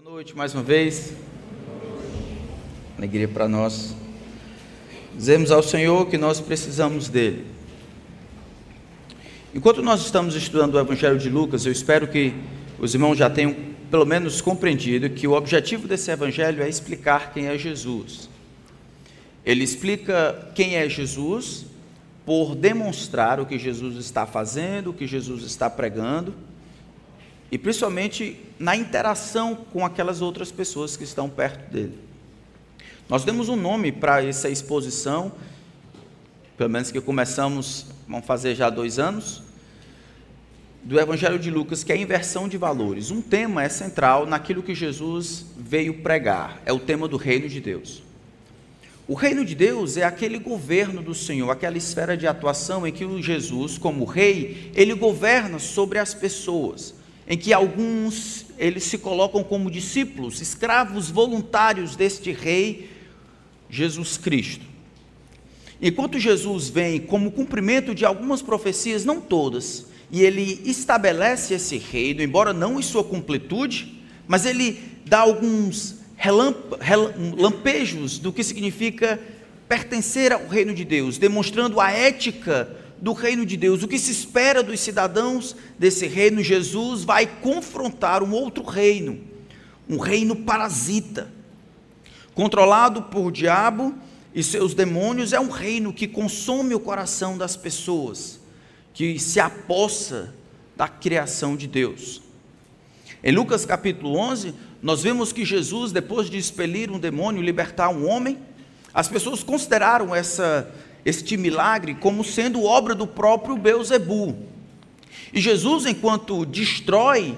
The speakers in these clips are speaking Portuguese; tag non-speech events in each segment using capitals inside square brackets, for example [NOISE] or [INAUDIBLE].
Boa noite mais uma vez. Alegria para nós. Dizemos ao Senhor que nós precisamos dele. Enquanto nós estamos estudando o Evangelho de Lucas, eu espero que os irmãos já tenham pelo menos compreendido que o objetivo desse Evangelho é explicar quem é Jesus. Ele explica quem é Jesus por demonstrar o que Jesus está fazendo, o que Jesus está pregando e principalmente na interação com aquelas outras pessoas que estão perto dele. Nós demos um nome para essa exposição, pelo menos que começamos, vamos fazer já dois anos, do Evangelho de Lucas, que é a inversão de valores. Um tema é central naquilo que Jesus veio pregar, é o tema do reino de Deus. O reino de Deus é aquele governo do Senhor, aquela esfera de atuação em que o Jesus, como rei, ele governa sobre as pessoas em que alguns eles se colocam como discípulos, escravos voluntários deste rei Jesus Cristo. Enquanto Jesus vem como cumprimento de algumas profecias, não todas, e ele estabelece esse reino, embora não em sua completude, mas ele dá alguns lampejos do que significa pertencer ao reino de Deus, demonstrando a ética do reino de Deus, o que se espera dos cidadãos desse reino, Jesus vai confrontar um outro reino, um reino parasita, controlado por diabo e seus demônios, é um reino que consome o coração das pessoas, que se apossa da criação de Deus. Em Lucas capítulo 11, nós vemos que Jesus, depois de expelir um demônio, libertar um homem, as pessoas consideraram essa este milagre como sendo obra do próprio Beuzebu. E Jesus, enquanto destrói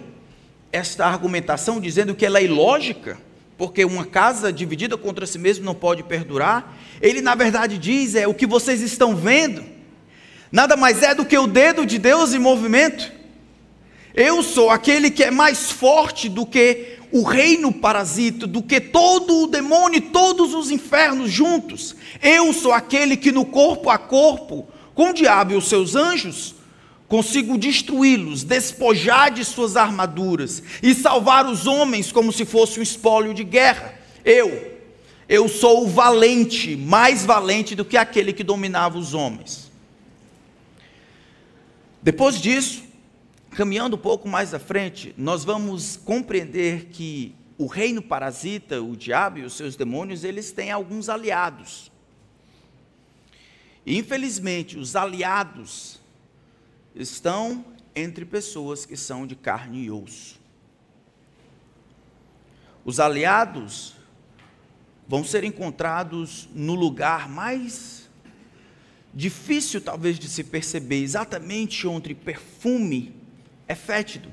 esta argumentação, dizendo que ela é ilógica, porque uma casa dividida contra si mesma não pode perdurar, ele na verdade diz: é o que vocês estão vendo, nada mais é do que o dedo de Deus em movimento. Eu sou aquele que é mais forte do que o reino parasita, do que todo o demônio e todos os infernos juntos. Eu sou aquele que no corpo a corpo, com o diabo e os seus anjos, consigo destruí-los, despojar de suas armaduras e salvar os homens como se fosse um espólio de guerra. Eu, eu sou o valente, mais valente do que aquele que dominava os homens. Depois disso, caminhando um pouco mais à frente, nós vamos compreender que o reino parasita, o diabo e os seus demônios, eles têm alguns aliados. Infelizmente, os aliados estão entre pessoas que são de carne e osso. Os aliados vão ser encontrados no lugar mais difícil, talvez, de se perceber, exatamente onde perfume é fétido,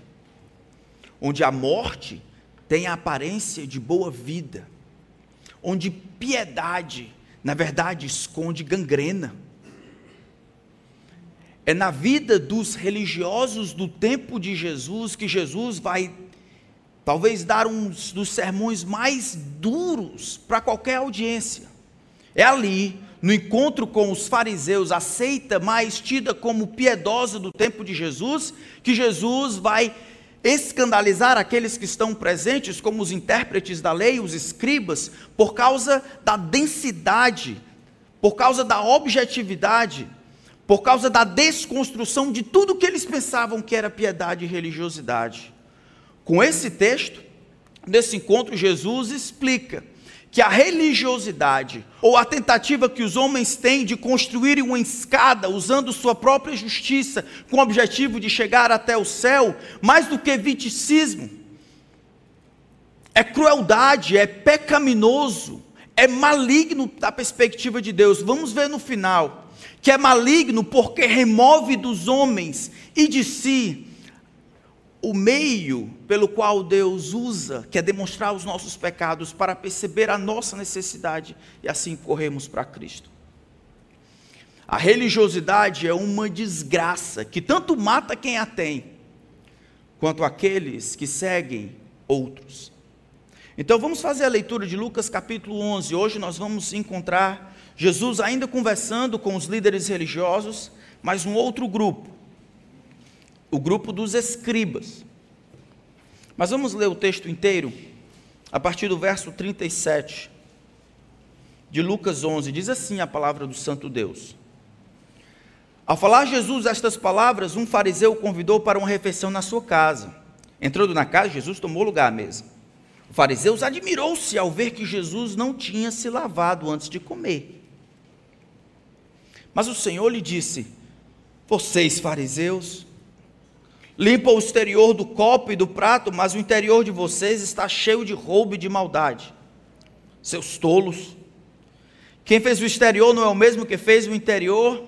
onde a morte tem a aparência de boa vida, onde piedade, na verdade, esconde gangrena. É na vida dos religiosos do tempo de Jesus que Jesus vai, talvez, dar um dos sermões mais duros para qualquer audiência. É ali no encontro com os fariseus, aceita, mais tida como piedosa do tempo de Jesus, que Jesus vai escandalizar aqueles que estão presentes, como os intérpretes da lei, os escribas, por causa da densidade, por causa da objetividade, por causa da desconstrução de tudo que eles pensavam que era piedade e religiosidade. Com esse texto, nesse encontro, Jesus explica que a religiosidade ou a tentativa que os homens têm de construir uma escada usando sua própria justiça com o objetivo de chegar até o céu, mais do que viticismo, é crueldade, é pecaminoso, é maligno da perspectiva de Deus. Vamos ver no final que é maligno porque remove dos homens e de si o meio pelo qual Deus usa, que é demonstrar os nossos pecados para perceber a nossa necessidade e assim corremos para Cristo. A religiosidade é uma desgraça que tanto mata quem a tem, quanto aqueles que seguem outros. Então vamos fazer a leitura de Lucas capítulo 11. Hoje nós vamos encontrar Jesus ainda conversando com os líderes religiosos, mas um outro grupo o grupo dos escribas. Mas vamos ler o texto inteiro a partir do verso 37 de Lucas 11, diz assim a palavra do Santo Deus. Ao falar Jesus estas palavras, um fariseu o convidou para uma refeição na sua casa. Entrando na casa, Jesus tomou lugar à mesa. O fariseu admirou-se ao ver que Jesus não tinha se lavado antes de comer. Mas o Senhor lhe disse: Vocês, fariseus, limpam o exterior do copo e do prato, mas o interior de vocês está cheio de roubo e de maldade. Seus tolos. Quem fez o exterior não é o mesmo que fez o interior?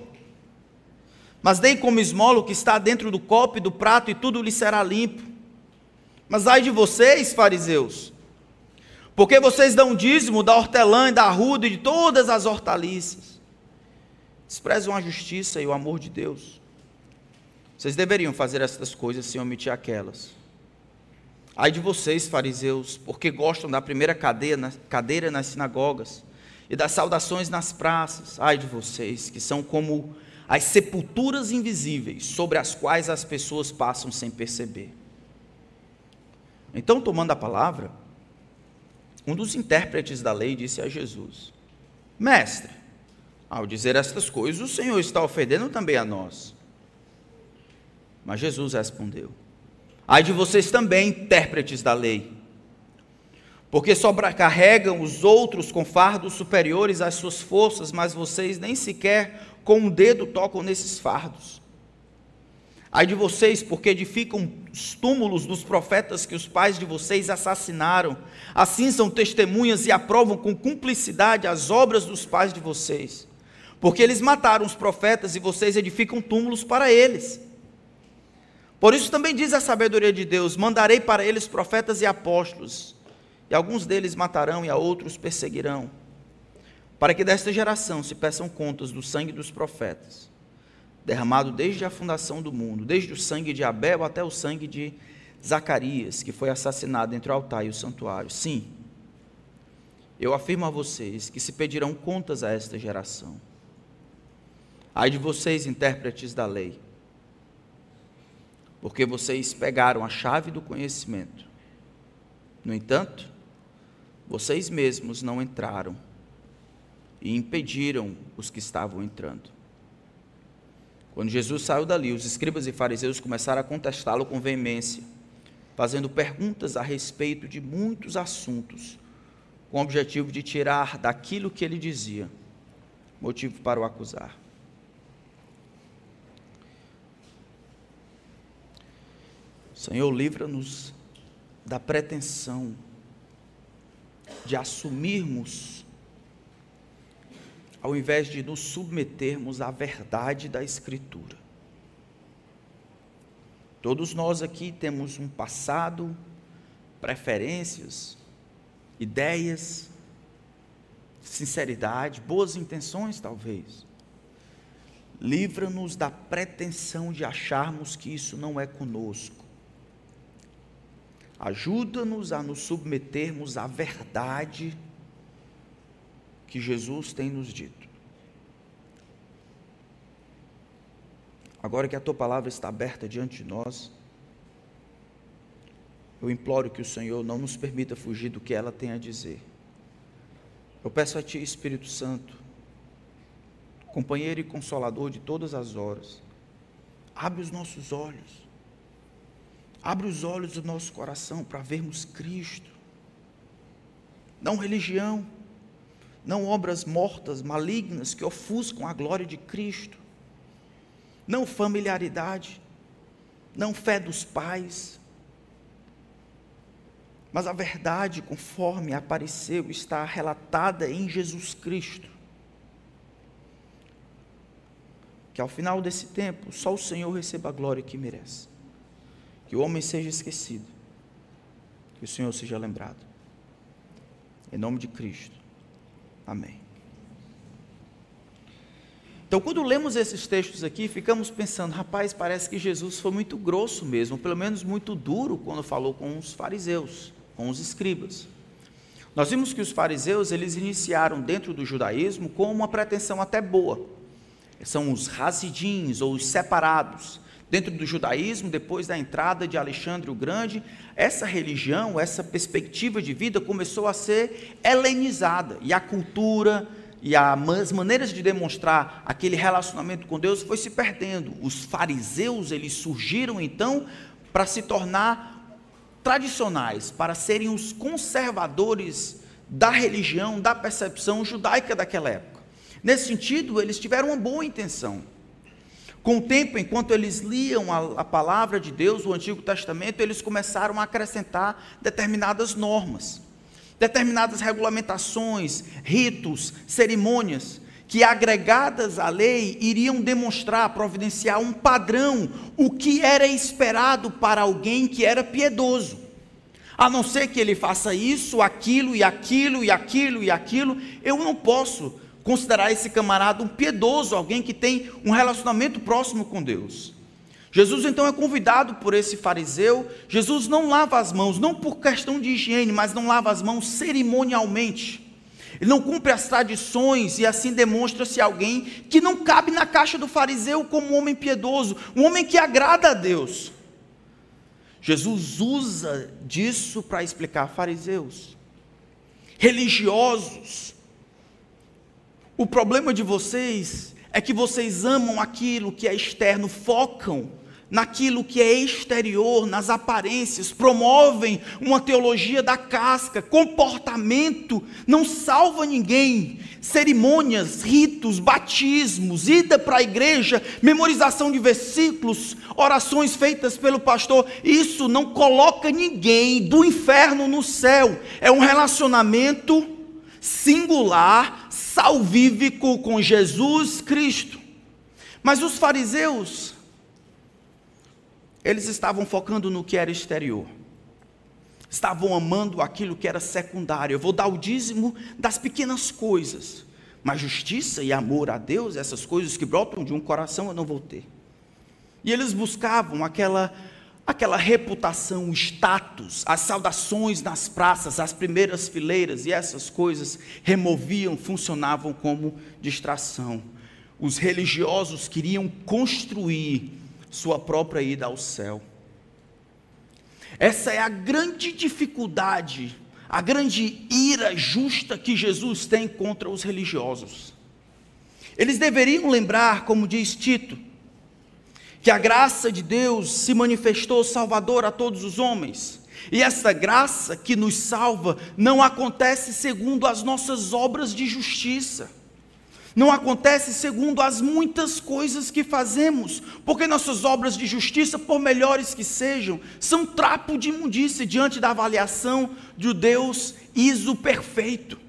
Mas dei como esmola o que está dentro do copo e do prato, e tudo lhe será limpo. Mas ai de vocês, fariseus, porque vocês dão dízimo da hortelã e da arruda e de todas as hortaliças. Desprezam a justiça e o amor de Deus. Vocês deveriam fazer estas coisas sem omitir aquelas. Ai de vocês, fariseus, porque gostam da primeira cadeira, cadeira nas sinagogas e das saudações nas praças. Ai de vocês, que são como as sepulturas invisíveis sobre as quais as pessoas passam sem perceber. Então, tomando a palavra, um dos intérpretes da lei disse a Jesus: Mestre, ao dizer estas coisas, o Senhor está ofendendo também a nós. Mas Jesus respondeu: Ai de vocês também, intérpretes da lei, porque sobrecarregam os outros com fardos superiores às suas forças, mas vocês nem sequer com um dedo tocam nesses fardos. Ai de vocês, porque edificam os túmulos dos profetas que os pais de vocês assassinaram. Assim são testemunhas e aprovam com cumplicidade as obras dos pais de vocês. Porque eles mataram os profetas e vocês edificam túmulos para eles. Por isso também diz a sabedoria de Deus: mandarei para eles profetas e apóstolos, e alguns deles matarão e a outros perseguirão, para que desta geração se peçam contas do sangue dos profetas derramado desde a fundação do mundo, desde o sangue de Abel até o sangue de Zacarias, que foi assassinado entre o altar e o santuário. Sim, eu afirmo a vocês que se pedirão contas a esta geração. Ai de vocês, intérpretes da lei, porque vocês pegaram a chave do conhecimento. No entanto, vocês mesmos não entraram e impediram os que estavam entrando. Quando Jesus saiu dali, os escribas e fariseus começaram a contestá-lo com veemência, fazendo perguntas a respeito de muitos assuntos, com o objetivo de tirar daquilo que ele dizia motivo para o acusar. Senhor, livra-nos da pretensão de assumirmos ao invés de nos submetermos à verdade da Escritura. Todos nós aqui temos um passado, preferências, ideias, sinceridade, boas intenções, talvez. Livra-nos da pretensão de acharmos que isso não é conosco. Ajuda-nos a nos submetermos à verdade que Jesus tem nos dito. Agora que a tua palavra está aberta diante de nós, eu imploro que o Senhor não nos permita fugir do que ela tem a dizer. Eu peço a Ti, Espírito Santo, companheiro e consolador de todas as horas, abre os nossos olhos, abre os olhos do nosso coração para vermos Cristo, não religião, não obras mortas, malignas, que ofuscam a glória de Cristo, não familiaridade, não fé dos pais, mas a verdade, conforme apareceu, está relatada em Jesus Cristo. Que ao final desse tempo, só o Senhor receba a glória que merece. Que o homem seja esquecido. Que o Senhor seja lembrado. Em nome de Cristo. Amém. Então, quando lemos esses textos aqui, ficamos pensando, rapaz, parece que Jesus foi muito grosso mesmo, pelo menos muito duro quando falou com os fariseus, com os escribas. Nós vimos que os fariseus, eles iniciaram dentro do judaísmo com uma pretensão até boa. São os rasidins ou os separados, Dentro do judaísmo, depois da entrada de Alexandre o Grande, essa religião, essa perspectiva de vida começou a ser helenizada, e a cultura e as maneiras de demonstrar aquele relacionamento com Deus foi se perdendo. Os fariseus, eles surgiram então para se tornar tradicionais, para serem os conservadores da religião, da percepção judaica daquela época. Nesse sentido, eles tiveram uma boa intenção. Com o tempo, enquanto eles liam a, a, palavra de Deus, o Antigo Testamento, eles começaram a acrescentar determinadas normas, determinadas regulamentações, ritos, cerimônias, que agregadas à lei iriam demonstrar, providenciar um padrão, o que era esperado para alguém que era piedoso. A não ser que ele faça isso, aquilo e aquilo e aquilo e aquilo, eu não posso considerar esse camarada um piedoso, alguém que tem um relacionamento próximo com Deus. Jesus então é convidado por esse fariseu. Jesus não lava as mãos, não por questão de higiene, mas não lava as mãos cerimonialmente. Ele não cumpre as tradições e assim demonstra-se alguém que não cabe na caixa do fariseu como um homem piedoso, um homem que agrada a Deus. Jesus usa disso para explicar fariseus, religiosos, o problema de vocês é que vocês amam aquilo que é externo, focam naquilo que é exterior, nas aparências, promovem uma teologia da casca, comportamento não salva ninguém. Cerimônias, ritos, batismos, ida para a igreja, memorização de versículos, orações feitas pelo pastor, isso não coloca ninguém do inferno no céu. É um relacionamento singular, salvífico com Jesus Cristo. Mas os fariseus, eles estavam focando no que era exterior. Estavam amando aquilo que era secundário. Eu vou dar o dízimo das pequenas coisas. Mas justiça e amor a Deus, essas coisas que brotam de um coração, eu não vou ter. E eles buscavam aquela aquela reputação, o status, as saudações nas praças, as primeiras fileiras e essas coisas removiam, funcionavam como distração. Os religiosos queriam construir sua própria ida ao céu. Essa é a grande dificuldade, a grande ira justa que Jesus tem contra os religiosos. Eles deveriam lembrar, como diz Tito, que a graça de Deus se manifestou salvador a todos os homens. E essa graça que nos salva não acontece segundo as nossas obras de justiça. Não acontece segundo as muitas coisas que fazemos, porque nossas obras de justiça, por melhores que sejam, são trapo de imundície diante da avaliação de Deus iso perfeito.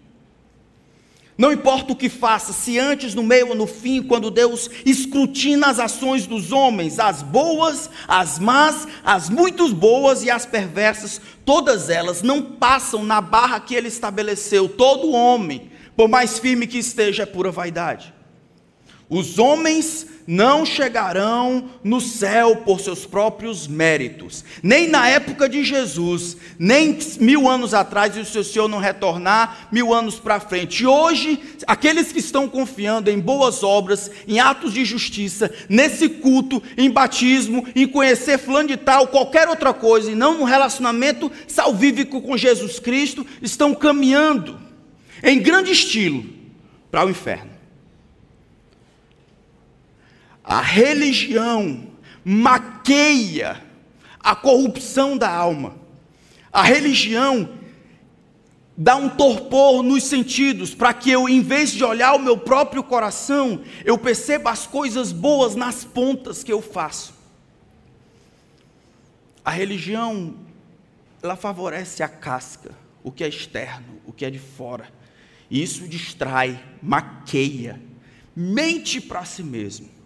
Não importa o que faça, se antes, no meio ou no fim, quando Deus escrutina as ações dos homens, as boas, as más, as muito boas e as perversas, todas elas não passam na barra que ele estabeleceu. Todo homem, por mais firme que esteja, é pura vaidade. Os homens não chegarão no céu por seus próprios méritos, nem na época de Jesus, nem mil anos atrás, e se o Senhor não retornar mil anos para frente. E hoje, aqueles que estão confiando em boas obras, em atos de justiça, nesse culto, em batismo, em conhecer fulano de tal, qualquer outra coisa, e não no relacionamento salvífico com Jesus Cristo, estão caminhando em grande estilo para o inferno. A religião maqueia a corrupção da alma. A religião dá um torpor nos sentidos, para que eu, em vez de olhar o meu próprio coração, eu perceba as coisas boas nas pontas que eu faço. A religião, ela favorece a casca, o que é externo, o que é de fora. E isso distrai, maqueia, mente para si mesmo.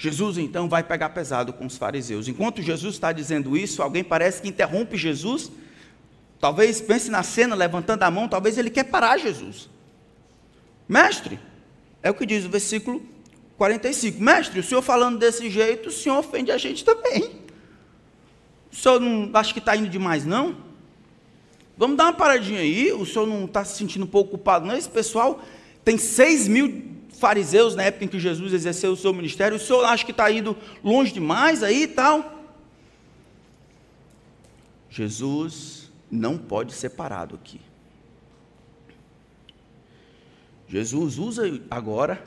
Jesus então vai pegar pesado com os fariseus. Enquanto Jesus está dizendo isso, alguém parece que interrompe Jesus. Talvez pense na cena levantando a mão, talvez ele quer parar Jesus. Mestre, é o que diz o versículo 45. Mestre, o senhor falando desse jeito, o senhor ofende a gente também. O senhor não acha que está indo demais, não? Vamos dar uma paradinha aí. O senhor não está se sentindo um pouco culpado, não? Esse pessoal tem 6 mil fariseus na época em que Jesus exerceu o seu ministério, o senhor acha que está indo longe demais aí e tal? Jesus não pode ser parado aqui. Jesus usa agora,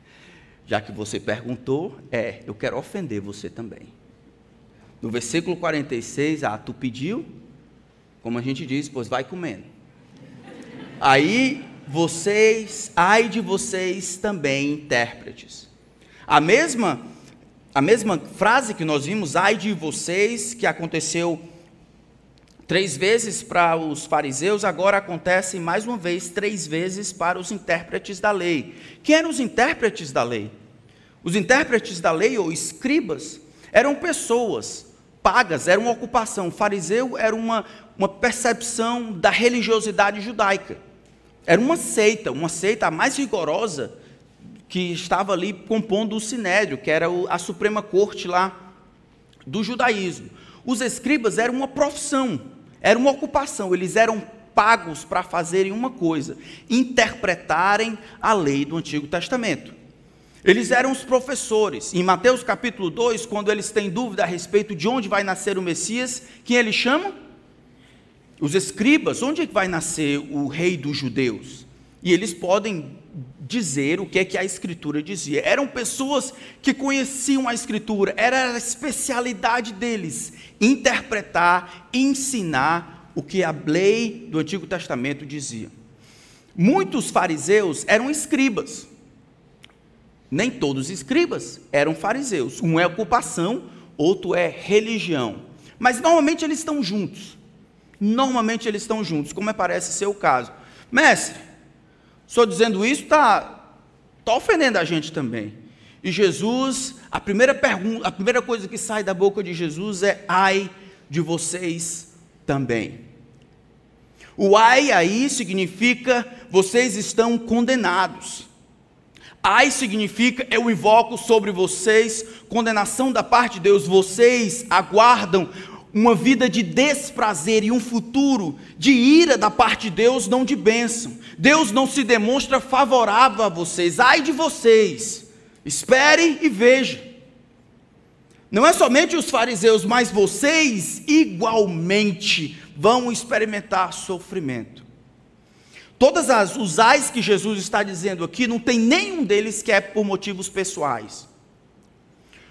[LAUGHS] já que você perguntou, é, eu quero ofender você também. No versículo 46, ah, tu pediu, como a gente diz, pois vai comendo. Aí vocês, ai de vocês também, intérpretes. A mesma, a mesma frase que nós vimos, ai de vocês, que aconteceu três vezes para os fariseus, agora acontece mais uma vez três vezes para os intérpretes da lei. Quem eram os intérpretes da lei? Os intérpretes da lei, ou escribas, eram pessoas pagas, era uma ocupação. O fariseu era uma, uma percepção da religiosidade judaica. Era uma seita, uma seita mais rigorosa que estava ali compondo o sinédrio, que era a suprema corte lá do judaísmo. Os escribas eram uma profissão, era uma ocupação, eles eram pagos para fazerem uma coisa: interpretarem a lei do Antigo Testamento. Eles eram os professores. Em Mateus capítulo 2, quando eles têm dúvida a respeito de onde vai nascer o Messias, quem eles chamam? Os escribas, onde é vai nascer o rei dos judeus? E eles podem dizer o que é que a escritura dizia. Eram pessoas que conheciam a escritura, era a especialidade deles interpretar, ensinar o que a lei do Antigo Testamento dizia. Muitos fariseus eram escribas. Nem todos escribas eram fariseus. Um é ocupação, outro é religião. Mas normalmente eles estão juntos. Normalmente eles estão juntos, como é, parece ser o caso. Mestre, só dizendo isso está tá ofendendo a gente também. E Jesus, a primeira pergunta, a primeira coisa que sai da boca de Jesus é ai de vocês também. O ai aí significa vocês estão condenados. Ai significa eu invoco sobre vocês condenação da parte de Deus. Vocês aguardam uma vida de desprazer e um futuro de ira da parte de Deus, não de bênção. Deus não se demonstra favorável a vocês. Ai de vocês. Espere e veja. Não é somente os fariseus, mas vocês igualmente vão experimentar sofrimento. Todas as os ais que Jesus está dizendo aqui, não tem nenhum deles que é por motivos pessoais.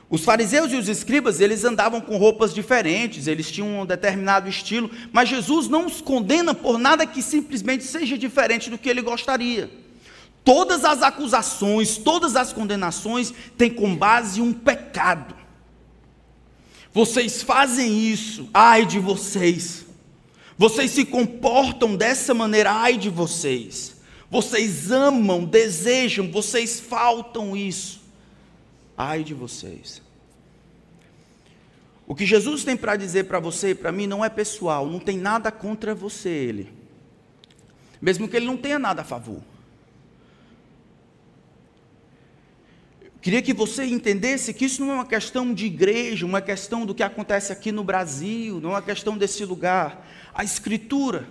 Os fariseus e os escribas, eles andavam com roupas diferentes, eles tinham um determinado estilo, mas Jesus não os condena por nada que simplesmente seja diferente do que ele gostaria. Todas as acusações, todas as condenações têm como base um pecado. Vocês fazem isso, ai de vocês. Vocês se comportam dessa maneira, ai de vocês. Vocês amam, desejam, vocês faltam isso. Ai de vocês. O que Jesus tem para dizer para você e para mim não é pessoal, não tem nada contra você, ele. Mesmo que ele não tenha nada a favor. Queria que você entendesse que isso não é uma questão de igreja, uma questão do que acontece aqui no Brasil, não é uma questão desse lugar. A Escritura,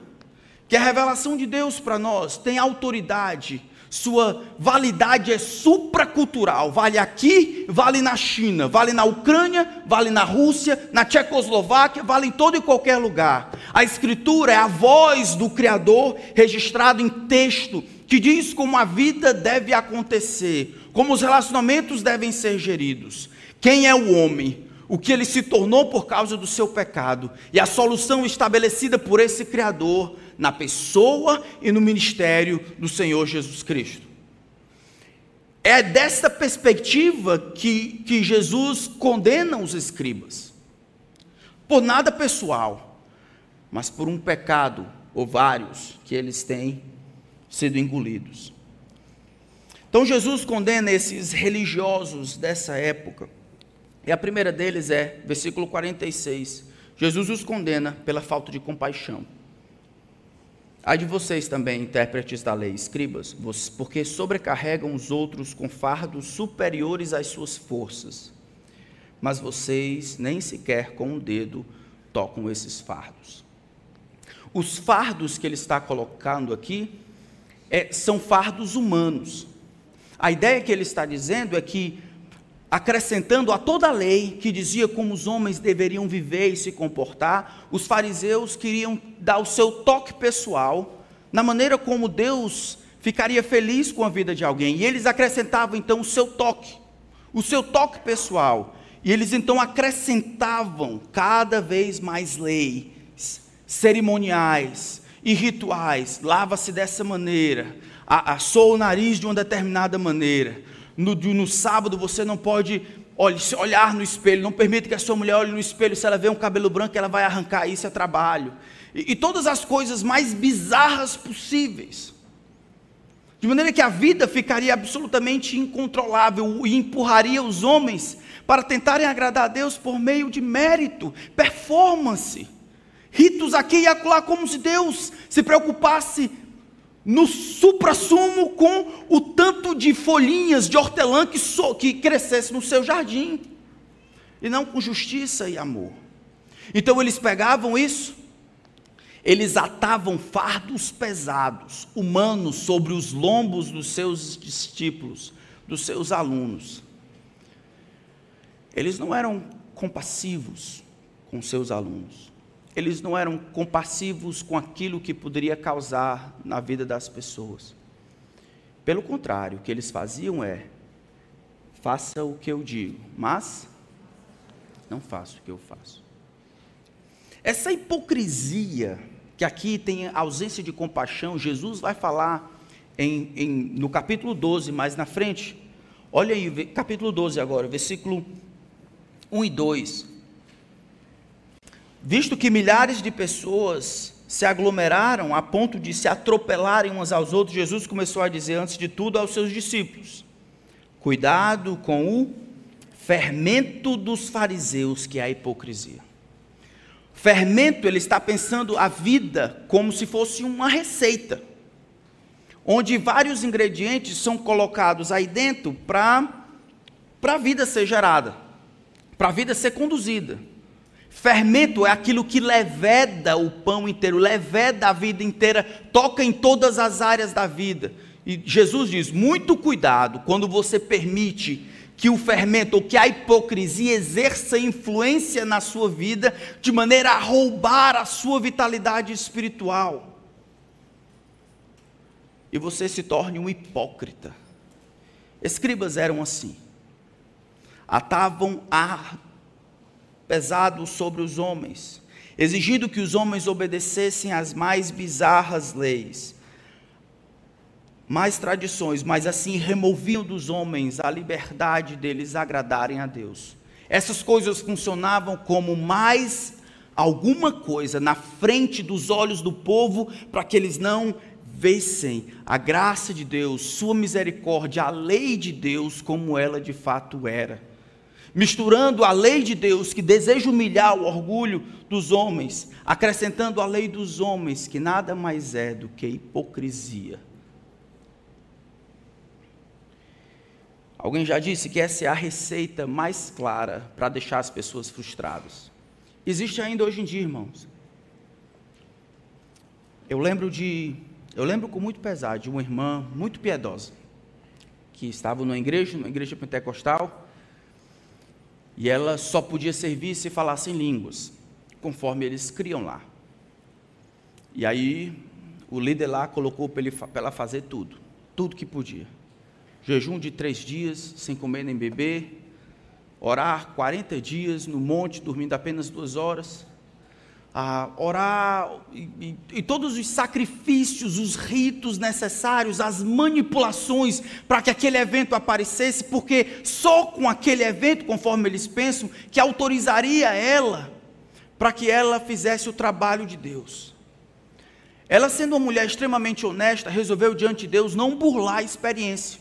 que é a revelação de Deus para nós, tem autoridade sua validade é supracultural, vale aqui, vale na China, vale na Ucrânia, vale na Rússia, na Tchecoslováquia, vale em todo e qualquer lugar. A Escritura é a voz do Criador registrado em texto que diz como a vida deve acontecer, como os relacionamentos devem ser geridos. Quem é o homem? O que ele se tornou por causa do seu pecado e a solução estabelecida por esse Criador na pessoa e no ministério do Senhor Jesus Cristo. É desta perspectiva que, que Jesus condena os escribas, por nada pessoal, mas por um pecado, ou vários, que eles têm sido engolidos. Então Jesus condena esses religiosos dessa época, e a primeira deles é, versículo 46, Jesus os condena pela falta de compaixão. Ai de vocês também, intérpretes da lei, escribas, porque sobrecarregam os outros com fardos superiores às suas forças. Mas vocês nem sequer com o um dedo tocam esses fardos. Os fardos que ele está colocando aqui é, são fardos humanos. A ideia que ele está dizendo é que, acrescentando a toda a lei que dizia como os homens deveriam viver e se comportar, os fariseus queriam dar o seu toque pessoal na maneira como Deus ficaria feliz com a vida de alguém. E eles acrescentavam então o seu toque, o seu toque pessoal. E eles então acrescentavam cada vez mais leis, cerimoniais e rituais. Lava-se dessa maneira, assou o nariz de uma determinada maneira. No, no sábado você não pode olhe, olhar no espelho, não permita que a sua mulher olhe no espelho. Se ela vê um cabelo branco, ela vai arrancar. Isso é trabalho. E, e todas as coisas mais bizarras possíveis. De maneira que a vida ficaria absolutamente incontrolável e empurraria os homens para tentarem agradar a Deus por meio de mérito, performance, ritos aqui e acolá, como se Deus se preocupasse no supra-sumo com o tanto de folhinhas de hortelã que, so, que crescesse no seu jardim, e não com justiça e amor. Então eles pegavam isso, eles atavam fardos pesados, humanos, sobre os lombos dos seus discípulos, dos seus alunos. Eles não eram compassivos com seus alunos. Eles não eram compassivos com aquilo que poderia causar na vida das pessoas. Pelo contrário, o que eles faziam é: faça o que eu digo, mas não faça o que eu faço. Essa hipocrisia, que aqui tem ausência de compaixão, Jesus vai falar em, em, no capítulo 12, mais na frente. Olha aí, capítulo 12 agora, versículo 1 e 2. Visto que milhares de pessoas se aglomeraram a ponto de se atropelarem uns aos outros, Jesus começou a dizer, antes de tudo, aos seus discípulos: Cuidado com o fermento dos fariseus, que é a hipocrisia. Fermento, ele está pensando a vida como se fosse uma receita, onde vários ingredientes são colocados aí dentro para a vida ser gerada para a vida ser conduzida. Fermento é aquilo que leveda o pão inteiro, leveda a vida inteira, toca em todas as áreas da vida. E Jesus diz: muito cuidado quando você permite que o fermento ou que a hipocrisia exerça influência na sua vida de maneira a roubar a sua vitalidade espiritual. E você se torne um hipócrita. Escribas eram assim atavam ar pesado sobre os homens, exigindo que os homens obedecessem às mais bizarras leis, mais tradições, mas assim removiam dos homens a liberdade deles agradarem a Deus. Essas coisas funcionavam como mais alguma coisa na frente dos olhos do povo para que eles não vissem a graça de Deus, sua misericórdia, a lei de Deus como ela de fato era misturando a lei de Deus, que deseja humilhar o orgulho dos homens, acrescentando a lei dos homens, que nada mais é do que hipocrisia. Alguém já disse que essa é a receita mais clara para deixar as pessoas frustradas. Existe ainda hoje em dia, irmãos. Eu lembro de, eu lembro com muito pesar de uma irmã muito piedosa que estava numa igreja, numa igreja pentecostal, e ela só podia servir se falasse em línguas, conforme eles criam lá. E aí o líder lá colocou para ela fazer tudo, tudo que podia. Jejum de três dias, sem comer nem beber, orar 40 dias no monte, dormindo apenas duas horas, a orar e, e, e, todos os sacrifícios, os ritos necessários, as manipulações para que aquele evento aparecesse, porque só com aquele evento, conforme eles pensam, que autorizaria ela para que ela fizesse o trabalho de Deus. Ela, sendo uma mulher extremamente honesta, resolveu diante de Deus não burlar a experiência.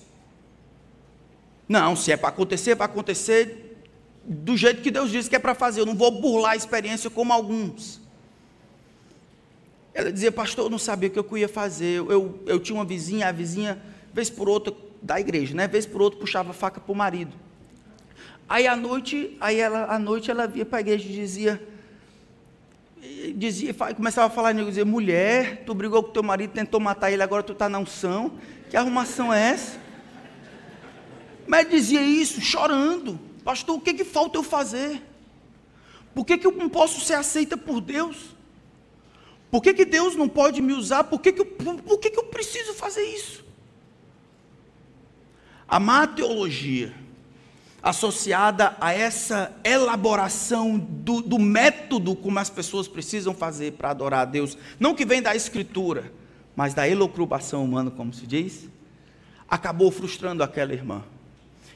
Não, se é para acontecer, é para acontecer do jeito que Deus disse que é para fazer. Eu não vou burlar a experiência como alguns. Ela dizia, pastor, eu não sabia o que eu ia fazer. Eu, eu tinha uma vizinha, a vizinha, vez por outra, da igreja, né? Vez por outra, puxava faca para o marido. Aí à noite, aí ela, à noite ela via para a igreja e dizia, dizia, começava a falar, dizia, mulher, tu brigou com teu marido, tentou matar ele, agora tu está na unção. Que arrumação é essa? Mas dizia isso chorando. Pastor, o que, que falta eu fazer? Por que, que eu não posso ser aceita por Deus? Por que, que Deus não pode me usar? Por que, que, eu, por, que, que eu preciso fazer isso? A má teologia, associada a essa elaboração do, do método como as pessoas precisam fazer para adorar a Deus, não que vem da Escritura, mas da elocrubação humana, como se diz, acabou frustrando aquela irmã.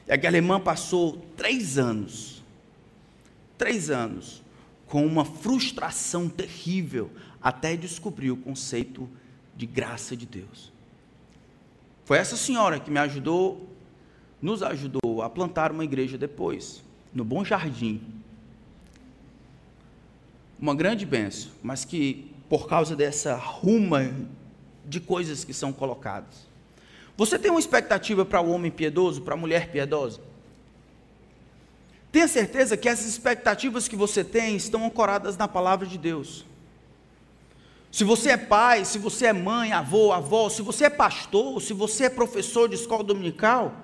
E aquela irmã passou três anos, três anos, com uma frustração terrível, até descobrir o conceito de graça de Deus. Foi essa senhora que me ajudou, nos ajudou a plantar uma igreja depois, no Bom Jardim. Uma grande benção, mas que por causa dessa ruma de coisas que são colocadas, você tem uma expectativa para o homem piedoso, para a mulher piedosa? Tenha certeza que essas expectativas que você tem estão ancoradas na palavra de Deus. Se você é pai, se você é mãe, avô, avó, se você é pastor, se você é professor de escola dominical,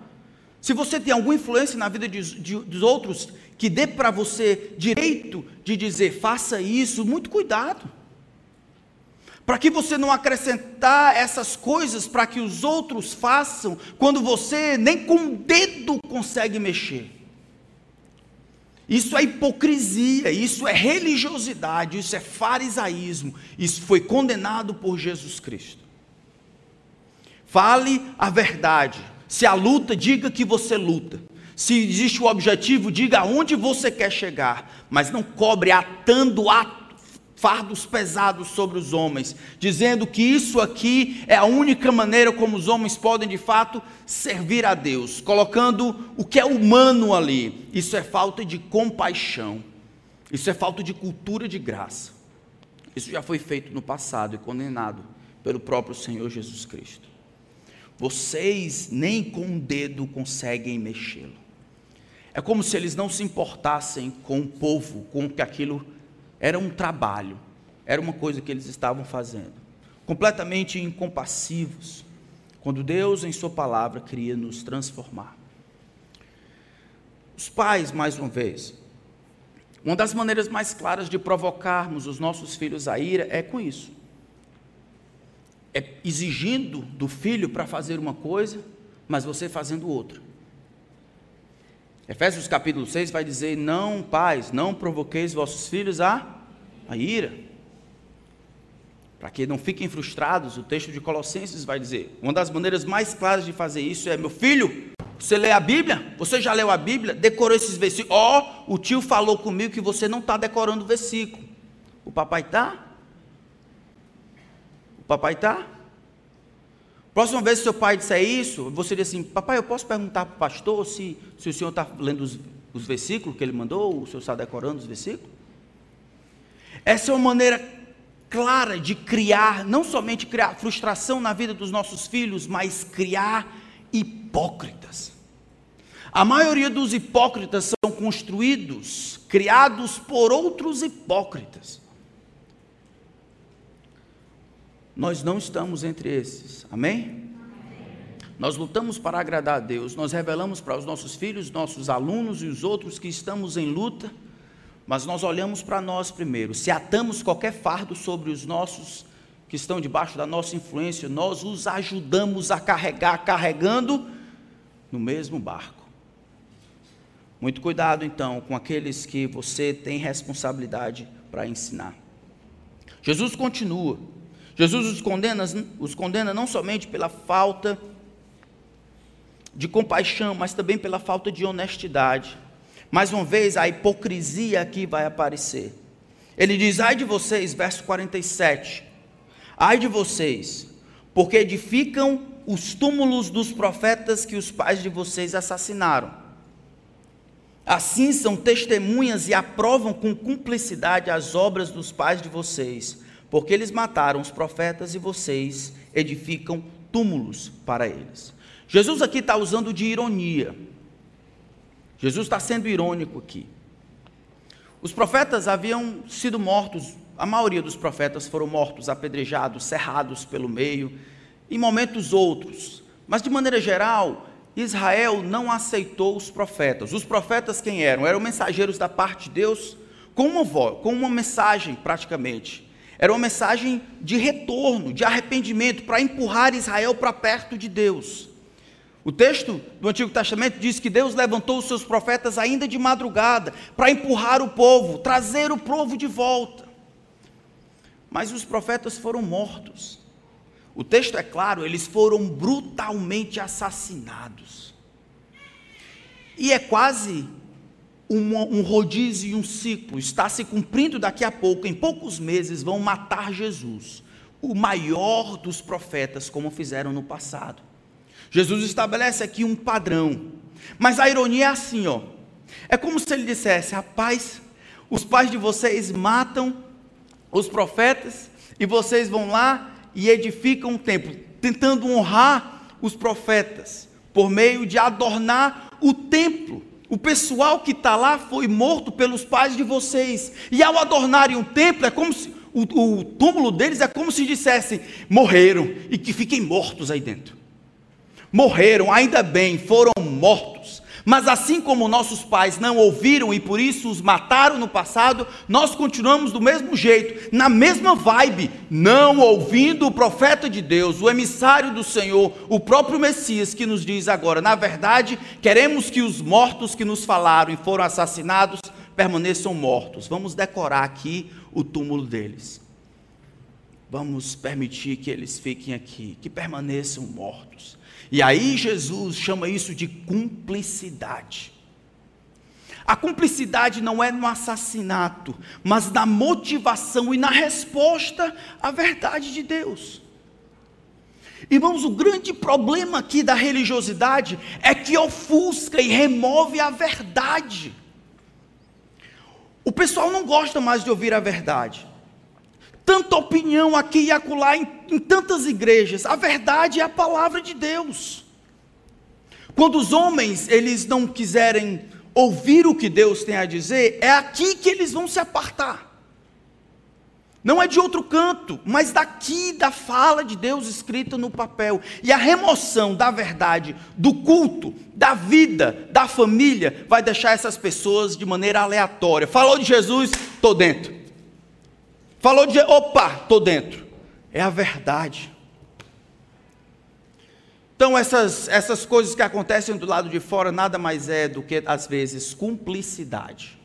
se você tem alguma influência na vida de, de, dos outros que dê para você direito de dizer faça isso, muito cuidado para que você não acrescentar essas coisas para que os outros façam, quando você nem com o dedo consegue mexer. Isso é hipocrisia, isso é religiosidade, isso é farisaísmo, isso foi condenado por Jesus Cristo. Fale a verdade. Se a luta, diga que você luta. Se existe o objetivo, diga aonde você quer chegar, mas não cobre atando a fardos pesados sobre os homens, dizendo que isso aqui é a única maneira como os homens podem de fato servir a Deus, colocando o que é humano ali. Isso é falta de compaixão, isso é falta de cultura de graça. Isso já foi feito no passado e condenado pelo próprio Senhor Jesus Cristo. Vocês nem com um dedo conseguem mexê-lo. É como se eles não se importassem com o povo, com que aquilo era um trabalho, era uma coisa que eles estavam fazendo. Completamente incompassivos, quando Deus, em Sua palavra, queria nos transformar. Os pais, mais uma vez, uma das maneiras mais claras de provocarmos os nossos filhos à ira é com isso. É exigindo do filho para fazer uma coisa, mas você fazendo outra. Efésios capítulo 6 vai dizer: Não, pais, não provoqueis vossos filhos a, a ira. Para que não fiquem frustrados, o texto de Colossenses vai dizer: uma das maneiras mais claras de fazer isso é, meu filho, você lê a Bíblia? Você já leu a Bíblia? Decorou esses versículos? Ó, oh, o tio falou comigo que você não está decorando o versículo. O papai está? O papai está? Próxima vez que seu pai disser isso, você diz assim: Papai, eu posso perguntar para o pastor se, se o senhor está lendo os, os versículos que ele mandou, o senhor está decorando os versículos? Essa é uma maneira clara de criar, não somente criar frustração na vida dos nossos filhos, mas criar hipócritas. A maioria dos hipócritas são construídos, criados por outros hipócritas. Nós não estamos entre esses. Amém? Nós lutamos para agradar a Deus, nós revelamos para os nossos filhos, nossos alunos e os outros que estamos em luta, mas nós olhamos para nós primeiro. Se atamos qualquer fardo sobre os nossos que estão debaixo da nossa influência, nós os ajudamos a carregar, carregando no mesmo barco. Muito cuidado então com aqueles que você tem responsabilidade para ensinar. Jesus continua. Jesus os condena, os condena não somente pela falta de compaixão, mas também pela falta de honestidade. Mais uma vez, a hipocrisia aqui vai aparecer. Ele diz: Ai de vocês, verso 47. Ai de vocês, porque edificam os túmulos dos profetas que os pais de vocês assassinaram. Assim são testemunhas e aprovam com cumplicidade as obras dos pais de vocês porque eles mataram os profetas e vocês edificam túmulos para eles. Jesus aqui está usando de ironia. Jesus está sendo irônico aqui. Os profetas haviam sido mortos, a maioria dos profetas foram mortos, apedrejados, cerrados pelo meio, em momentos outros. Mas de maneira geral, Israel não aceitou os profetas. Os profetas quem eram? Eram mensageiros da parte de Deus com uma voz, com uma mensagem praticamente. Era uma mensagem de retorno, de arrependimento, para empurrar Israel para perto de Deus. O texto do Antigo Testamento diz que Deus levantou os seus profetas ainda de madrugada para empurrar o povo, trazer o povo de volta. Mas os profetas foram mortos. O texto é claro, eles foram brutalmente assassinados. E é quase um, um rodízio e um ciclo, está se cumprindo daqui a pouco, em poucos meses vão matar Jesus, o maior dos profetas, como fizeram no passado. Jesus estabelece aqui um padrão, mas a ironia é assim, ó. É como se ele dissesse: rapaz, os pais de vocês matam os profetas e vocês vão lá e edificam um templo, tentando honrar os profetas, por meio de adornar o templo. O pessoal que está lá foi morto pelos pais de vocês, e ao adornarem o templo, é como se o, o túmulo deles é como se dissessem: morreram e que fiquem mortos aí dentro. Morreram, ainda bem, foram mortos. Mas assim como nossos pais não ouviram e por isso os mataram no passado, nós continuamos do mesmo jeito, na mesma vibe, não ouvindo o profeta de Deus, o emissário do Senhor, o próprio Messias que nos diz agora: na verdade, queremos que os mortos que nos falaram e foram assassinados permaneçam mortos. Vamos decorar aqui o túmulo deles. Vamos permitir que eles fiquem aqui, que permaneçam mortos. E aí Jesus chama isso de cumplicidade. A cumplicidade não é no assassinato, mas na motivação e na resposta à verdade de Deus. Irmãos, o grande problema aqui da religiosidade é que ofusca e remove a verdade. O pessoal não gosta mais de ouvir a verdade tanta opinião aqui e acolá em, em tantas igrejas. A verdade é a palavra de Deus. Quando os homens eles não quiserem ouvir o que Deus tem a dizer, é aqui que eles vão se apartar. Não é de outro canto, mas daqui da fala de Deus escrita no papel. E a remoção da verdade, do culto, da vida, da família, vai deixar essas pessoas de maneira aleatória. Falou de Jesus, estou dentro. Falou de, opa, estou dentro. É a verdade. Então, essas, essas coisas que acontecem do lado de fora nada mais é do que, às vezes, cumplicidade.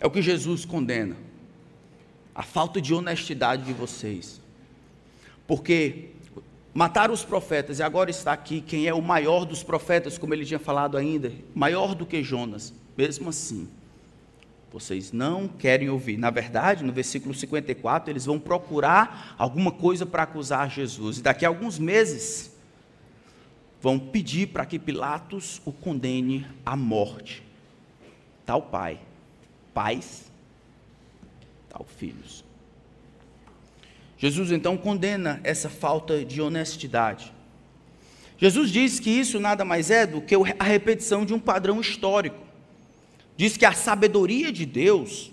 É o que Jesus condena. A falta de honestidade de vocês. Porque mataram os profetas, e agora está aqui quem é o maior dos profetas, como ele tinha falado ainda, maior do que Jonas, mesmo assim. Vocês não querem ouvir. Na verdade, no versículo 54, eles vão procurar alguma coisa para acusar Jesus. E daqui a alguns meses, vão pedir para que Pilatos o condene à morte. Tal pai, pais, tal filhos. Jesus então condena essa falta de honestidade. Jesus diz que isso nada mais é do que a repetição de um padrão histórico diz que a sabedoria de Deus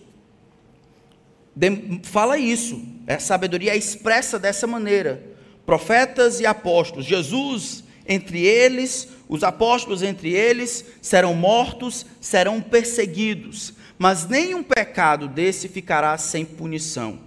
fala isso, a sabedoria é expressa dessa maneira. Profetas e apóstolos, Jesus entre eles, os apóstolos entre eles, serão mortos, serão perseguidos, mas nenhum pecado desse ficará sem punição.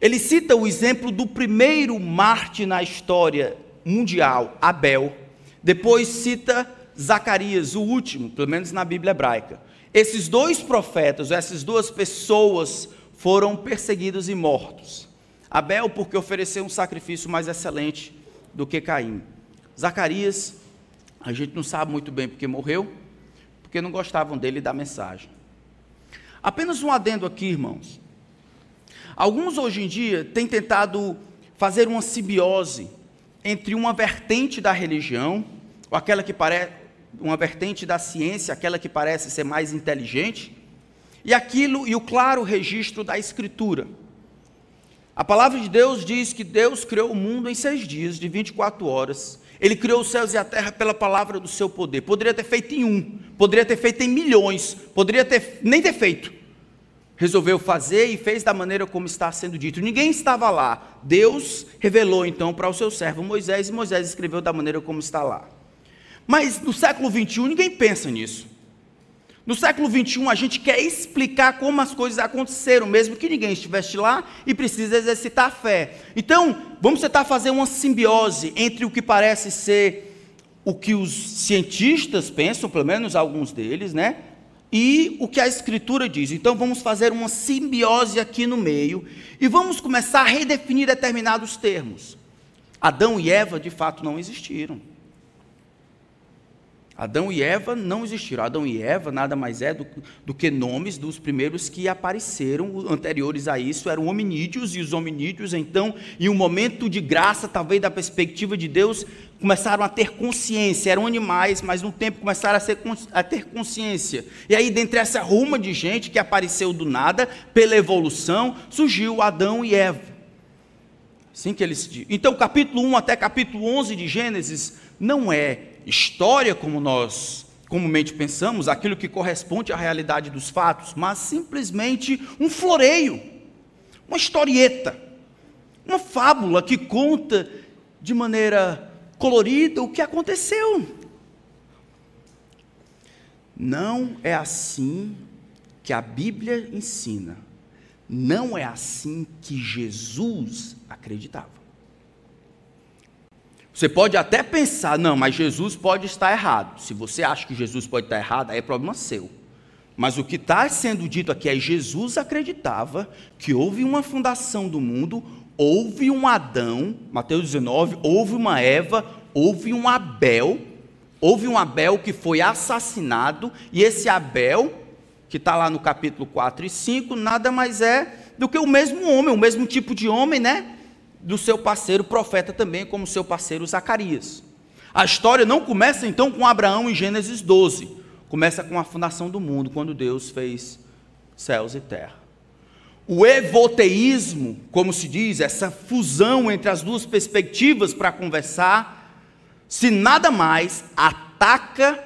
Ele cita o exemplo do primeiro Marte na história mundial, Abel. Depois cita Zacarias, o último, pelo menos na Bíblia hebraica. Esses dois profetas, essas duas pessoas, foram perseguidos e mortos. Abel, porque ofereceu um sacrifício mais excelente do que Caim. Zacarias, a gente não sabe muito bem porque morreu, porque não gostavam dele e da mensagem. Apenas um adendo aqui, irmãos. Alguns hoje em dia têm tentado fazer uma simbiose entre uma vertente da religião, ou aquela que parece uma vertente da ciência, aquela que parece ser mais inteligente, e aquilo e o claro registro da escritura. A palavra de Deus diz que Deus criou o mundo em seis dias, de 24 horas. Ele criou os céus e a terra pela palavra do seu poder. Poderia ter feito em um, poderia ter feito em milhões, poderia ter nem ter feito. Resolveu fazer e fez da maneira como está sendo dito. Ninguém estava lá. Deus revelou então para o seu servo Moisés e Moisés escreveu da maneira como está lá. Mas no século 21 ninguém pensa nisso. No século 21 a gente quer explicar como as coisas aconteceram, mesmo que ninguém estivesse lá e precisa exercitar a fé. Então, vamos tentar fazer uma simbiose entre o que parece ser o que os cientistas pensam, pelo menos alguns deles, né? E o que a Escritura diz. Então vamos fazer uma simbiose aqui no meio e vamos começar a redefinir determinados termos. Adão e Eva de fato não existiram. Adão e Eva não existiram. Adão e Eva nada mais é do, do, que nomes dos primeiros que apareceram anteriores a isso, eram hominídeos, e os hominídeos, então, em um momento de graça, talvez da perspectiva de Deus, começaram a ter consciência. Eram animais, mas no tempo começaram a, ser, a ter consciência. E aí, dentre essa ruma de gente que apareceu do nada, pela evolução, surgiu Adão e Eva. Assim que eles Então, capítulo 1 até capítulo 11 de Gênesis não é história como nós comumente pensamos, aquilo que corresponde à realidade dos fatos, mas simplesmente um floreio, uma historieta, uma fábula que conta de maneira colorida o que aconteceu. Não é assim que a Bíblia ensina. Não é assim que Jesus acreditava. Você pode até pensar, não, mas Jesus pode estar errado. Se você acha que Jesus pode estar errado, aí é problema seu. Mas o que está sendo dito aqui é Jesus acreditava que houve uma fundação do mundo, houve um Adão, Mateus 19, houve uma Eva, houve um Abel, houve um Abel que foi assassinado, e esse Abel, que está lá no capítulo 4 e 5, nada mais é do que o mesmo homem, o mesmo tipo de homem, né? Do seu parceiro profeta também, como seu parceiro Zacarias. A história não começa então com Abraão em Gênesis 12, começa com a fundação do mundo, quando Deus fez céus e terra. O evoteísmo, como se diz, essa fusão entre as duas perspectivas para conversar, se nada mais ataca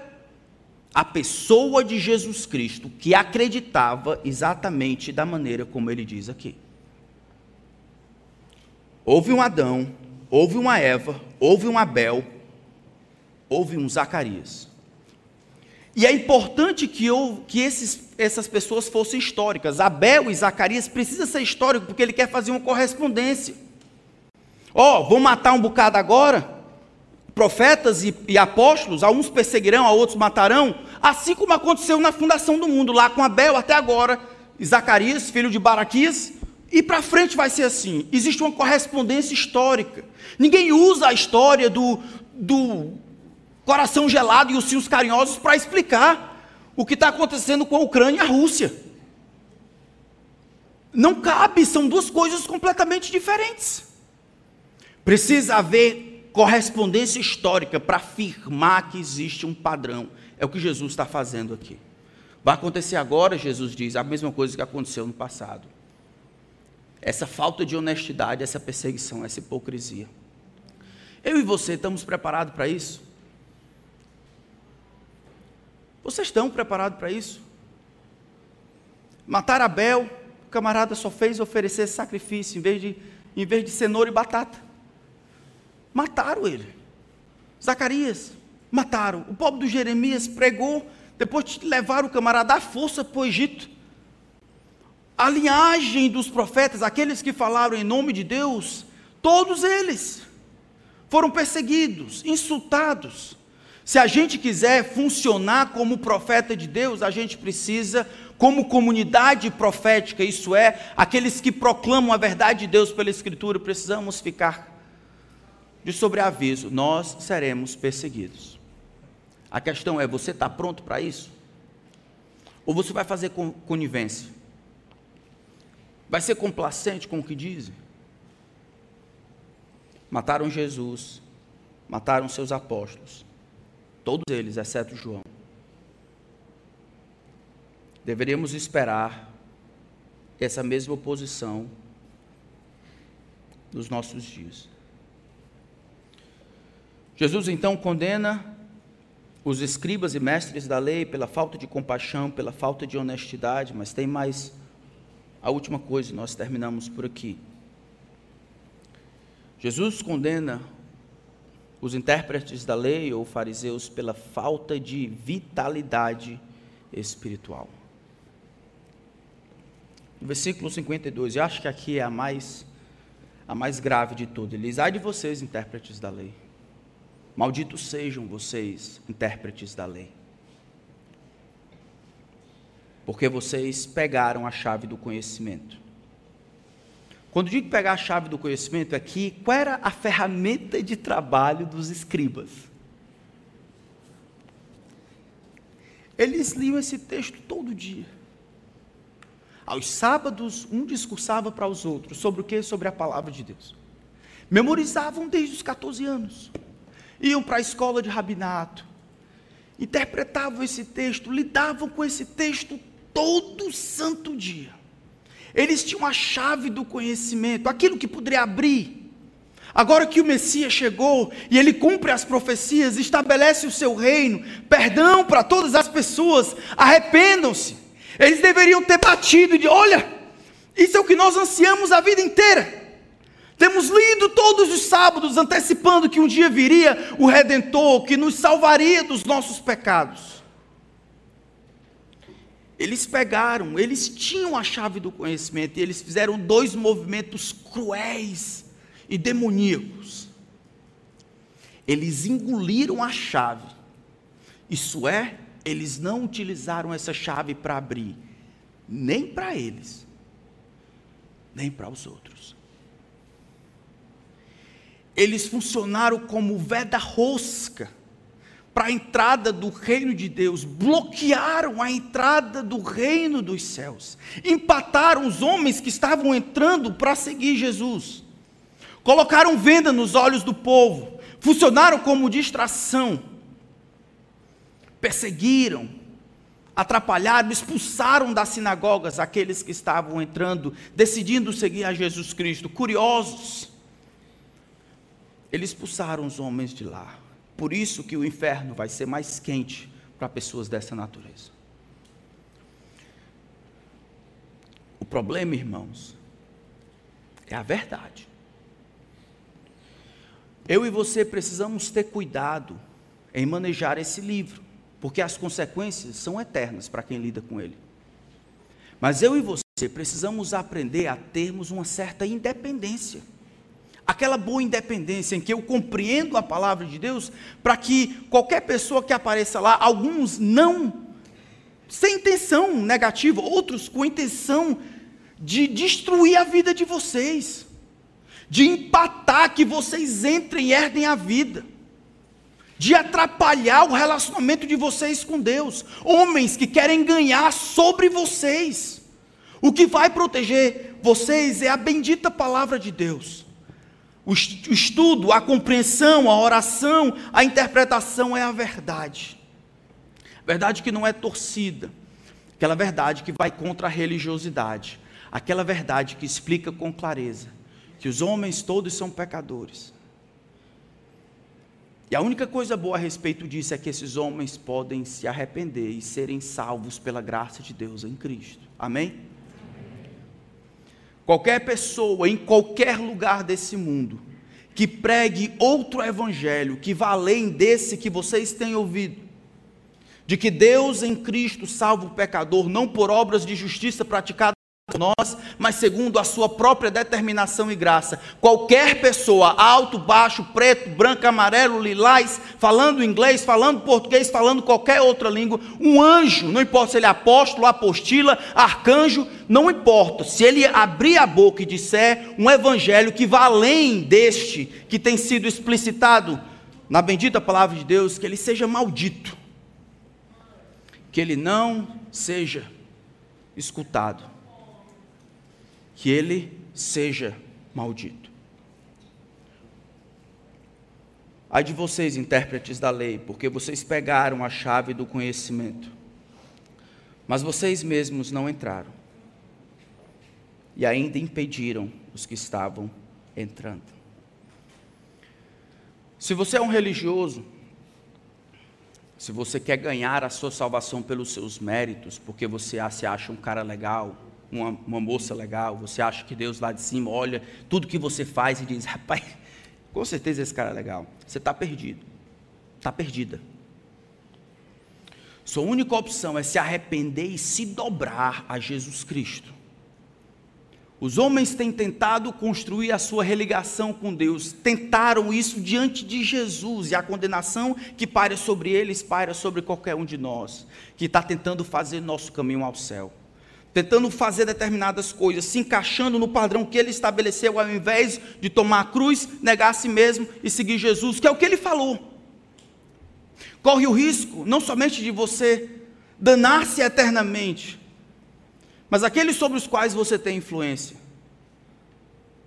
a pessoa de Jesus Cristo, que acreditava exatamente da maneira como ele diz aqui. Houve um Adão, houve uma Eva, houve um Abel, houve um Zacarias. E é importante que, eu, que esses, essas pessoas fossem históricas. Abel e Zacarias precisa ser histórico porque ele quer fazer uma correspondência. Ó, oh, vão matar um bocado agora? Profetas e, e apóstolos, a uns perseguirão, a outros matarão, assim como aconteceu na fundação do mundo, lá com Abel até agora, Zacarias, filho de Baraquias, e para frente vai ser assim. Existe uma correspondência histórica. Ninguém usa a história do, do coração gelado e os fios carinhosos para explicar o que está acontecendo com a Ucrânia e a Rússia. Não cabe, são duas coisas completamente diferentes. Precisa haver correspondência histórica para afirmar que existe um padrão. É o que Jesus está fazendo aqui. Vai acontecer agora, Jesus diz, a mesma coisa que aconteceu no passado essa falta de honestidade, essa perseguição, essa hipocrisia. Eu e você estamos preparados para isso? Vocês estão preparados para isso? Matar Abel, o camarada só fez oferecer sacrifício em vez de, em vez de cenoura e batata. Mataram ele. Zacarias, mataram. O pobre do Jeremias pregou, depois de levar o camarada à força para o Egito a linhagem dos profetas, aqueles que falaram em nome de Deus, todos eles foram perseguidos, insultados. Se a gente quiser funcionar como profeta de Deus, a gente precisa, como comunidade profética, isso é, aqueles que proclamam a verdade de Deus pela Escritura, precisamos ficar de sobreaviso: nós seremos perseguidos. A questão é: você está pronto para isso? Ou você vai fazer conivência? Vai ser complacente com o que dizem? Mataram Jesus, mataram seus apóstolos, todos eles, exceto João. Deveríamos esperar essa mesma oposição nos nossos dias. Jesus então condena os escribas e mestres da lei pela falta de compaixão, pela falta de honestidade, mas tem mais a última coisa, nós terminamos por aqui. Jesus condena os intérpretes da lei ou fariseus pela falta de vitalidade espiritual. No versículo 52, eu acho que aqui é a mais, a mais grave de tudo. Ele diz: Ai de vocês, intérpretes da lei. Malditos sejam vocês, intérpretes da lei. Porque vocês pegaram a chave do conhecimento. Quando digo pegar a chave do conhecimento aqui, qual era a ferramenta de trabalho dos escribas? Eles liam esse texto todo dia. Aos sábados, um discursava para os outros sobre o que? Sobre a palavra de Deus. Memorizavam desde os 14 anos. Iam para a escola de rabinato. Interpretavam esse texto, lidavam com esse texto todo santo dia. Eles tinham a chave do conhecimento, aquilo que poderia abrir. Agora que o Messias chegou e ele cumpre as profecias, estabelece o seu reino, perdão para todas as pessoas, arrependam-se. Eles deveriam ter batido de: olha, isso é o que nós ansiamos a vida inteira. Temos lido todos os sábados antecipando que um dia viria o Redentor, que nos salvaria dos nossos pecados. Eles pegaram, eles tinham a chave do conhecimento e eles fizeram dois movimentos cruéis e demoníacos. Eles engoliram a chave, isso é, eles não utilizaram essa chave para abrir, nem para eles, nem para os outros. Eles funcionaram como veda-rosca para a entrada do reino de Deus, bloquearam a entrada do reino dos céus, empataram os homens que estavam entrando para seguir Jesus, colocaram venda nos olhos do povo, funcionaram como distração perseguiram, atrapalharam, expulsaram das sinagogas aqueles que estavam entrando, decidindo seguir a Jesus Cristo, curiosos. Eles expulsaram os homens de lá. Por isso que o inferno vai ser mais quente para pessoas dessa natureza. O problema, irmãos, é a verdade. Eu e você precisamos ter cuidado em manejar esse livro porque as consequências são eternas para quem lida com ele. Mas eu e você precisamos aprender a termos uma certa independência. Aquela boa independência em que eu compreendo a palavra de Deus, para que qualquer pessoa que apareça lá, alguns não, sem intenção negativa, outros com intenção de destruir a vida de vocês, de empatar que vocês entrem e herdem a vida de atrapalhar o relacionamento de vocês com Deus. Homens que querem ganhar sobre vocês. O que vai proteger vocês é a bendita palavra de Deus. O estudo, a compreensão, a oração, a interpretação é a verdade. Verdade que não é torcida. Aquela verdade que vai contra a religiosidade. Aquela verdade que explica com clareza que os homens todos são pecadores e a única coisa boa a respeito disso é que esses homens podem se arrepender e serem salvos pela graça de Deus em Cristo. Amém? Qualquer pessoa em qualquer lugar desse mundo que pregue outro evangelho que vá além desse que vocês têm ouvido, de que Deus em Cristo salva o pecador não por obras de justiça praticadas nós, mas segundo a sua própria determinação e graça. Qualquer pessoa, alto, baixo, preto, branco, amarelo, lilás, falando inglês, falando português, falando qualquer outra língua, um anjo, não importa se ele é apóstolo, apostila, arcanjo, não importa. Se ele abrir a boca e disser um evangelho que vá além deste que tem sido explicitado na bendita palavra de Deus, que ele seja maldito. Que ele não seja escutado que ele seja maldito. Ai de vocês, intérpretes da lei, porque vocês pegaram a chave do conhecimento, mas vocês mesmos não entraram, e ainda impediram os que estavam entrando. Se você é um religioso, se você quer ganhar a sua salvação pelos seus méritos, porque você se acha um cara legal, uma, uma moça legal, você acha que Deus lá de cima olha tudo que você faz e diz: [LAUGHS] rapaz, Com certeza esse cara é legal. Você está perdido. Está perdida. Sua única opção é se arrepender e se dobrar a Jesus Cristo. Os homens têm tentado construir a sua religação com Deus, tentaram isso diante de Jesus, e a condenação que paira sobre eles paira sobre qualquer um de nós, que está tentando fazer nosso caminho ao céu, tentando fazer determinadas coisas, se encaixando no padrão que ele estabeleceu, ao invés de tomar a cruz, negar a si mesmo e seguir Jesus, que é o que ele falou corre o risco não somente de você danar-se eternamente, mas aqueles sobre os quais você tem influência.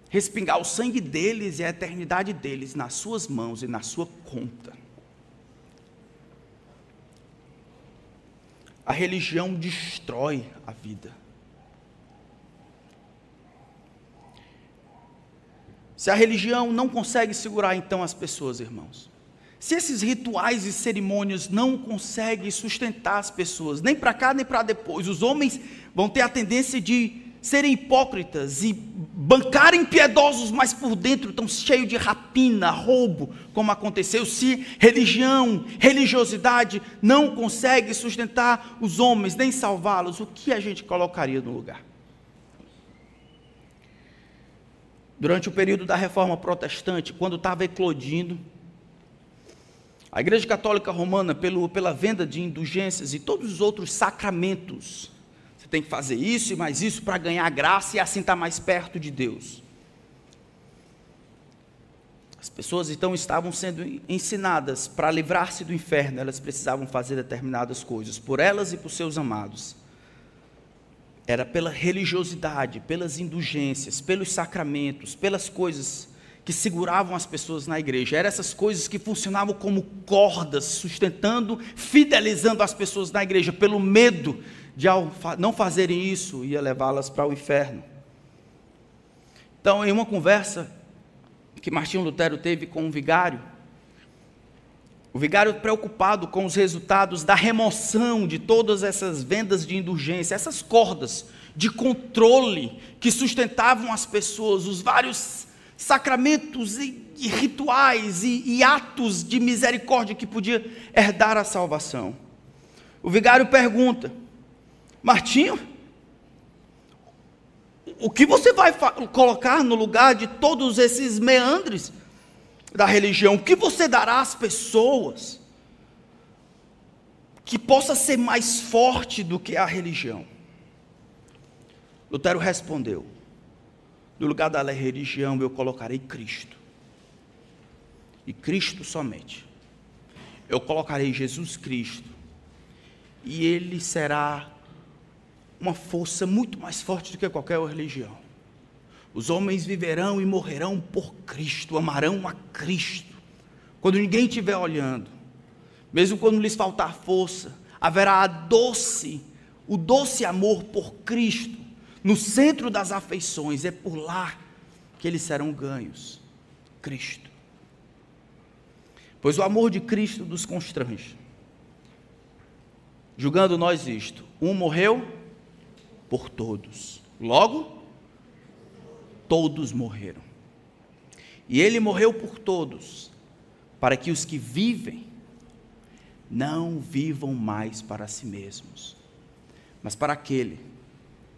Respingar o sangue deles e a eternidade deles nas suas mãos e na sua conta. A religião destrói a vida. Se a religião não consegue segurar então as pessoas, irmãos, se esses rituais e cerimônias não conseguem sustentar as pessoas, nem para cá nem para depois, os homens vão ter a tendência de serem hipócritas e bancarem piedosos, mas por dentro estão cheios de rapina, roubo, como aconteceu. Se religião, religiosidade não consegue sustentar os homens, nem salvá-los, o que a gente colocaria no lugar? Durante o período da reforma protestante, quando estava eclodindo, a Igreja Católica Romana, pelo, pela venda de indulgências e todos os outros sacramentos, você tem que fazer isso e mais isso para ganhar graça e assim estar tá mais perto de Deus. As pessoas então estavam sendo ensinadas para livrar-se do inferno, elas precisavam fazer determinadas coisas, por elas e por seus amados. Era pela religiosidade, pelas indulgências, pelos sacramentos, pelas coisas que seguravam as pessoas na igreja. Eram essas coisas que funcionavam como cordas, sustentando, fidelizando as pessoas na igreja, pelo medo de ao não fazerem isso, ia levá-las para o inferno. Então, em uma conversa que Martinho Lutero teve com um vigário, o vigário preocupado com os resultados da remoção de todas essas vendas de indulgência, essas cordas de controle que sustentavam as pessoas, os vários sacramentos e, e rituais e, e atos de misericórdia que podia herdar a salvação. O vigário pergunta: Martinho, o que você vai colocar no lugar de todos esses meandres da religião? O que você dará às pessoas que possa ser mais forte do que a religião? Lutero respondeu: no lugar da religião, eu colocarei Cristo. E Cristo somente. Eu colocarei Jesus Cristo. E ele será uma força muito mais forte do que qualquer religião. Os homens viverão e morrerão por Cristo, amarão a Cristo. Quando ninguém estiver olhando, mesmo quando lhes faltar força, haverá a doce, o doce amor por Cristo no centro das afeições, é por lá que eles serão ganhos. Cristo. Pois o amor de Cristo nos constrange. Julgando nós isto, um morreu por todos. Logo, todos morreram. E ele morreu por todos, para que os que vivem não vivam mais para si mesmos, mas para aquele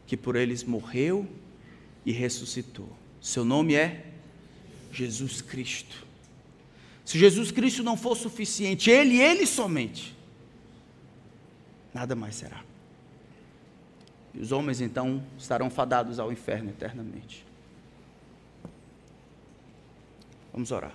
que por eles morreu e ressuscitou. Seu nome é Jesus Cristo. Se Jesus Cristo não for suficiente, Ele Ele somente, nada mais será. E os homens então estarão fadados ao inferno eternamente. Vamos orar.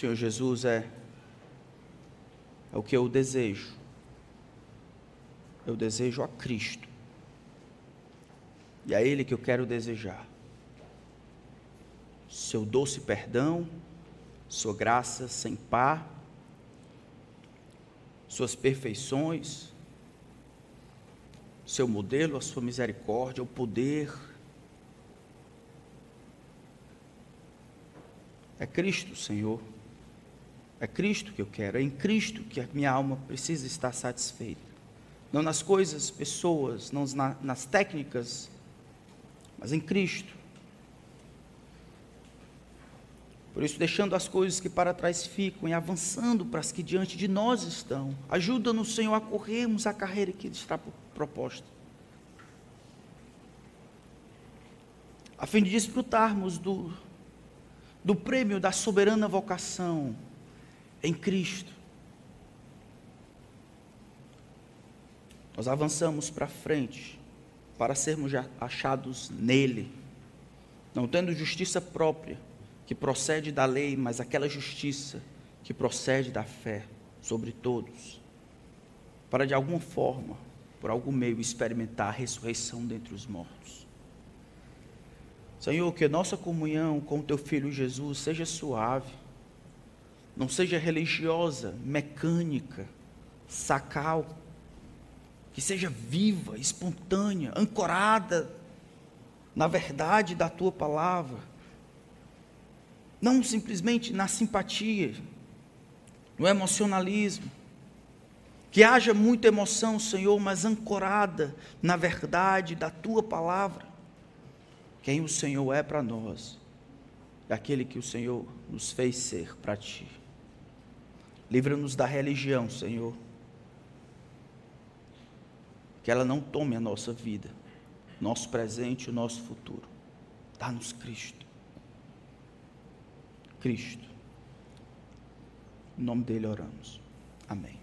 Senhor Jesus, é, é o que eu desejo. Eu desejo a Cristo. E é a Ele que eu quero desejar. Seu doce perdão, Sua graça sem par, Suas perfeições, Seu modelo, a Sua misericórdia, o poder. É Cristo, Senhor. É Cristo que eu quero, é em Cristo que a minha alma precisa estar satisfeita. Não nas coisas, pessoas, não nas técnicas, mas em Cristo. Por isso, deixando as coisas que para trás ficam e avançando para as que diante de nós estão. Ajuda-nos, Senhor, a corrermos a carreira que está proposta. A fim de desfrutarmos do, do prêmio da soberana vocação em Cristo. Nós avançamos para frente para sermos achados nele, não tendo justiça própria que procede da lei, mas aquela justiça que procede da fé sobre todos, para de alguma forma, por algum meio, experimentar a ressurreição dentre os mortos. Senhor, que nossa comunhão com o Teu Filho Jesus seja suave, não seja religiosa, mecânica, sacal, que seja viva, espontânea, ancorada na verdade da Tua palavra não simplesmente na simpatia, no emocionalismo. Que haja muita emoção, Senhor, mas ancorada na verdade da tua palavra. Quem o Senhor é para nós, é aquele que o Senhor nos fez ser para ti. Livra-nos da religião, Senhor. Que ela não tome a nossa vida, nosso presente e o nosso futuro. Dá-nos Cristo. Cristo. Em nome dele oramos. Amém.